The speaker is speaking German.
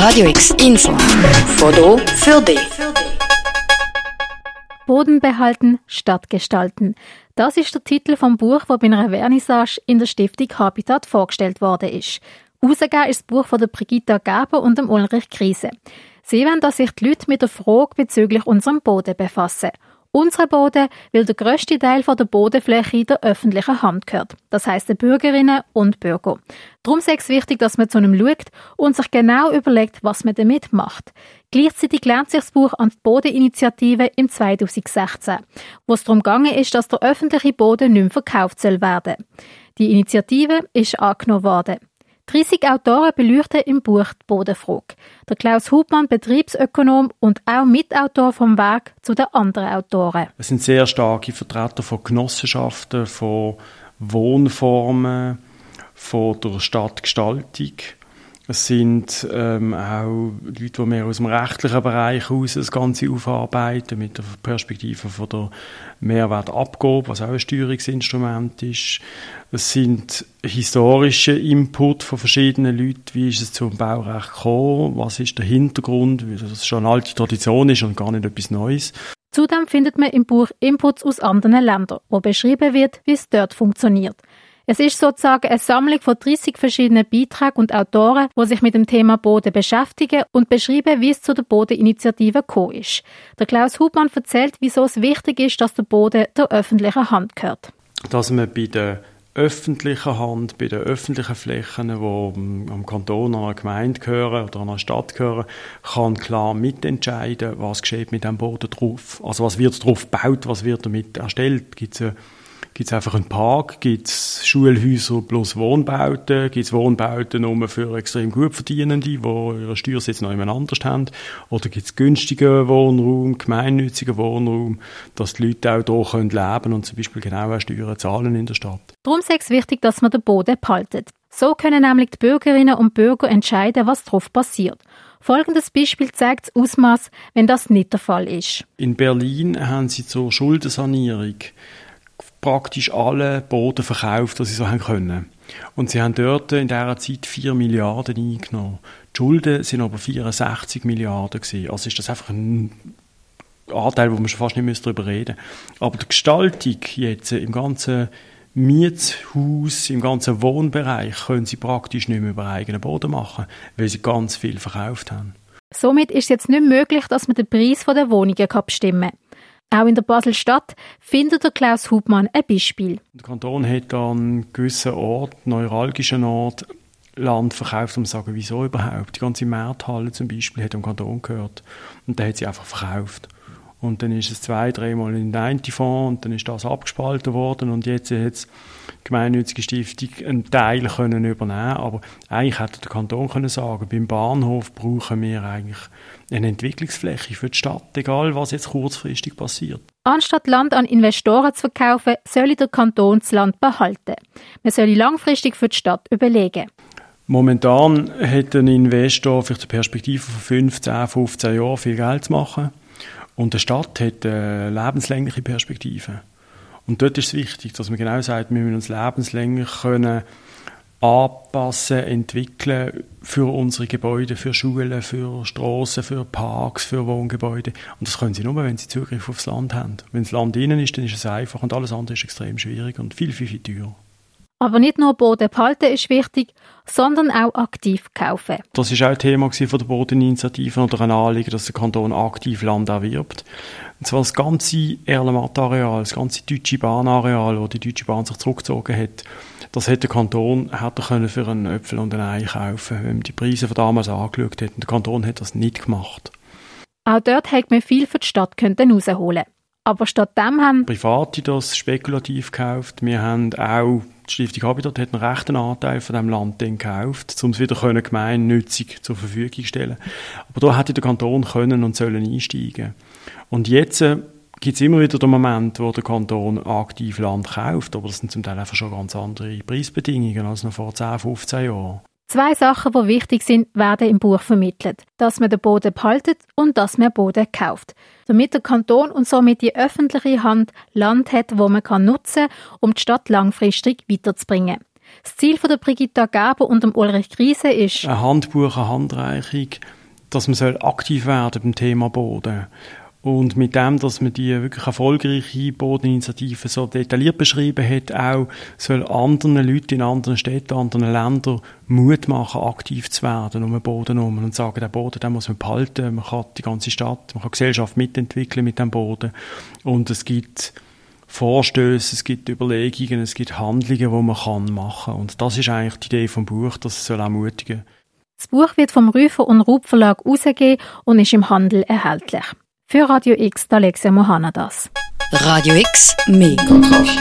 Radio X Info. Foto für dich. Boden behalten, Stadt gestalten. Das ist der Titel vom Buch, das bei einer Vernissage in der Stiftung Habitat vorgestellt worden ist. Rausgegeben ist das Buch von der Brigitta Gaber und dem Ulrich Krise. Sie wollen, dass sich die Leute mit der Frage bezüglich unserem Boden befassen. Unser Boden, weil der grösste Teil der Bodenfläche der öffentlichen Hand gehört. Das heisst den Bürgerinnen und Bürger. Darum ist es wichtig, dass man zu einem schaut und sich genau überlegt, was man damit macht. Gleichzeitig lernt sich das Buch an die Bodeninitiative im 2016, wo es darum gegangen ist, dass der öffentliche Boden nicht mehr verkauft soll werden. Die Initiative ist angenommen worden. 30 Autoren beleuchten im Buch die Bodenfrage. Der Klaus Hubmann, Betriebsökonom und auch Mitautor vom Weg zu den anderen Autoren. Es sind sehr starke Vertreter von Genossenschaften, von Wohnformen, von der Stadtgestaltung. Es sind ähm, auch Leute, die mehr aus dem rechtlichen Bereich aus das Ganze aufarbeiten, mit der Perspektive von der Mehrwertabgabe, was auch ein Steuerungsinstrument ist. Es sind historische Input von verschiedenen Leuten. Wie ist es zum Baurecht gekommen? Was ist der Hintergrund? Weil das schon eine alte Tradition ist und gar nicht etwas Neues. Zudem findet man im Buch Inputs aus anderen Ländern, wo beschrieben wird, wie es dort funktioniert. Es ist sozusagen eine Sammlung von 30 verschiedenen Beiträgen und Autoren, die sich mit dem Thema Boden beschäftigen und beschreiben, wie es zu der Bodeninitiative gekommen ist. Der Klaus Hubmann erzählt, wieso es wichtig ist, dass der Boden der öffentlichen Hand gehört. Dass man bei der öffentlichen Hand, bei den öffentlichen Flächen, die am Kanton, an einer Gemeinde gehören oder an einer Stadt gehören, kann klar mitentscheiden, was geschieht mit dem Boden drauf. Also was wird drauf gebaut, was wird damit erstellt. Gibt es Gibt es einfach einen Park? Gibt es Schulhäuser plus Wohnbauten? Gibt es Wohnbauten nur für extrem gut Verdienende, die ihre Steuersitz noch jemand anders haben? Oder gibt es günstigen Wohnraum, gemeinnützigen Wohnraum, dass die Leute auch hier leben können und zum Beispiel genau auch Steuern zahlen in der Stadt? Darum ist es wichtig, dass man den Boden behaltet. So können nämlich die Bürgerinnen und Bürger entscheiden, was drauf passiert. Folgendes Beispiel zeigt das Ausmaß, wenn das nicht der Fall ist. In Berlin haben sie zur Schuldensanierung praktisch alle Boden verkauft, die sie so haben können. Und sie haben dort in dieser Zeit 4 Milliarden eingenommen. Die Schulden sind aber 64 Milliarden gewesen. Also ist das einfach ein Anteil, wo man schon fast nicht darüber reden müsste. Aber die Gestaltung jetzt im ganzen Mietshaus, im ganzen Wohnbereich können sie praktisch nicht mehr über eigenen Boden machen, weil sie ganz viel verkauft haben. Somit ist es jetzt nicht möglich, dass man den Preis der Wohnungen bestimmen kann. Auch in der Basel-Stadt findet der Klaus Hubmann ein Beispiel. Der Kanton hat an gewissen Ort, neuralgischen Ort, Land verkauft, um zu sagen, wieso überhaupt. Die ganze Märthalle zum Beispiel hat dem Kanton gehört. Und der hat sie einfach verkauft. Und dann ist es zwei, dreimal in den einen Fonds und dann ist das abgespalten worden und jetzt hat die gemeinnützige Stiftung einen Teil können übernehmen aber eigentlich hätte der Kanton können sagen, beim Bahnhof brauchen wir eigentlich eine Entwicklungsfläche für die Stadt, egal was jetzt kurzfristig passiert. Anstatt Land an Investoren zu verkaufen, soll der Kanton das Land behalten. Man soll langfristig für die Stadt überlegen. Momentan hat ein Investor für die Perspektive von 15, 15 Jahren viel Geld zu machen. Und die Stadt hat eine lebenslängliche Perspektive. Und dort ist es wichtig, dass man genau sagt, wir müssen uns lebenslänglich können anpassen, entwickeln für unsere Gebäude, für Schulen, für Straßen, für Parks, für Wohngebäude. Und das können sie nur, wenn sie Zugriff aufs Land haben. Wenn das Land innen ist, dann ist es einfach und alles andere ist extrem schwierig und viel, viel, viel teurer. Aber nicht nur Boden behalten ist wichtig, sondern auch aktiv kaufen. Das ist auch Thema von der Bodeninitiative oder ein Anliegen, dass der Kanton aktiv Land erwirbt. Und zwar das ganze Erlenmatt-Areal, das ganze deutsche Bahnareal, wo die Deutsche Bahn sich zurückgezogen hat, das hätte der Kanton hätte können für einen Äpfel und ein Ei kaufen wenn man die Preise von damals angeschaut hätte. Der Kanton hat das nicht gemacht. Auch dort hätte man viel für die Stadt rausholen aber stattdem haben Private das spekulativ gekauft. Wir haben auch, die Stiftung Habitat hat einen rechten Anteil von dem Land dann gekauft, um es wieder können gemeinnützig zur Verfügung zu stellen. Aber da hätte der Kanton können und sollen einsteigen. Und jetzt äh, gibt es immer wieder den Moment, wo der Kanton aktiv Land kauft, aber das sind zum Teil einfach schon ganz andere Preisbedingungen als noch vor 10, 15 Jahren. Zwei Sachen, die wichtig sind, werden im Buch vermittelt. Dass man den Boden behaltet und dass man Boden kauft. Damit der Kanton und somit die öffentliche Hand Land hat, wo man kann nutzen um die Stadt langfristig weiterzubringen. Das Ziel von der Brigitta Gaber und dem Ulrich Krise ist ein Handbuch, eine Handreichung, dass man aktiv werden beim Thema Boden. Und mit dem, dass man die wirklich erfolgreiche Bodeninitiative so detailliert beschrieben hat, auch soll anderen Leuten in anderen Städten, anderen Ländern Mut machen, aktiv zu werden um den Boden herum und sagen, der Boden, den muss man behalten, man kann die ganze Stadt, man kann Gesellschaft mitentwickeln mit dem Boden. Und es gibt Vorstöße, es gibt Überlegungen, es gibt Handlungen, die man machen kann. Und das ist eigentlich die Idee vom Buch, dass es soll ermutigen Das Buch wird vom Rüfer und Rupp Verlag herausgegeben und ist im Handel erhältlich. Für Radio X, Alexia Mohanadas. Radio X, mehr Kontrast.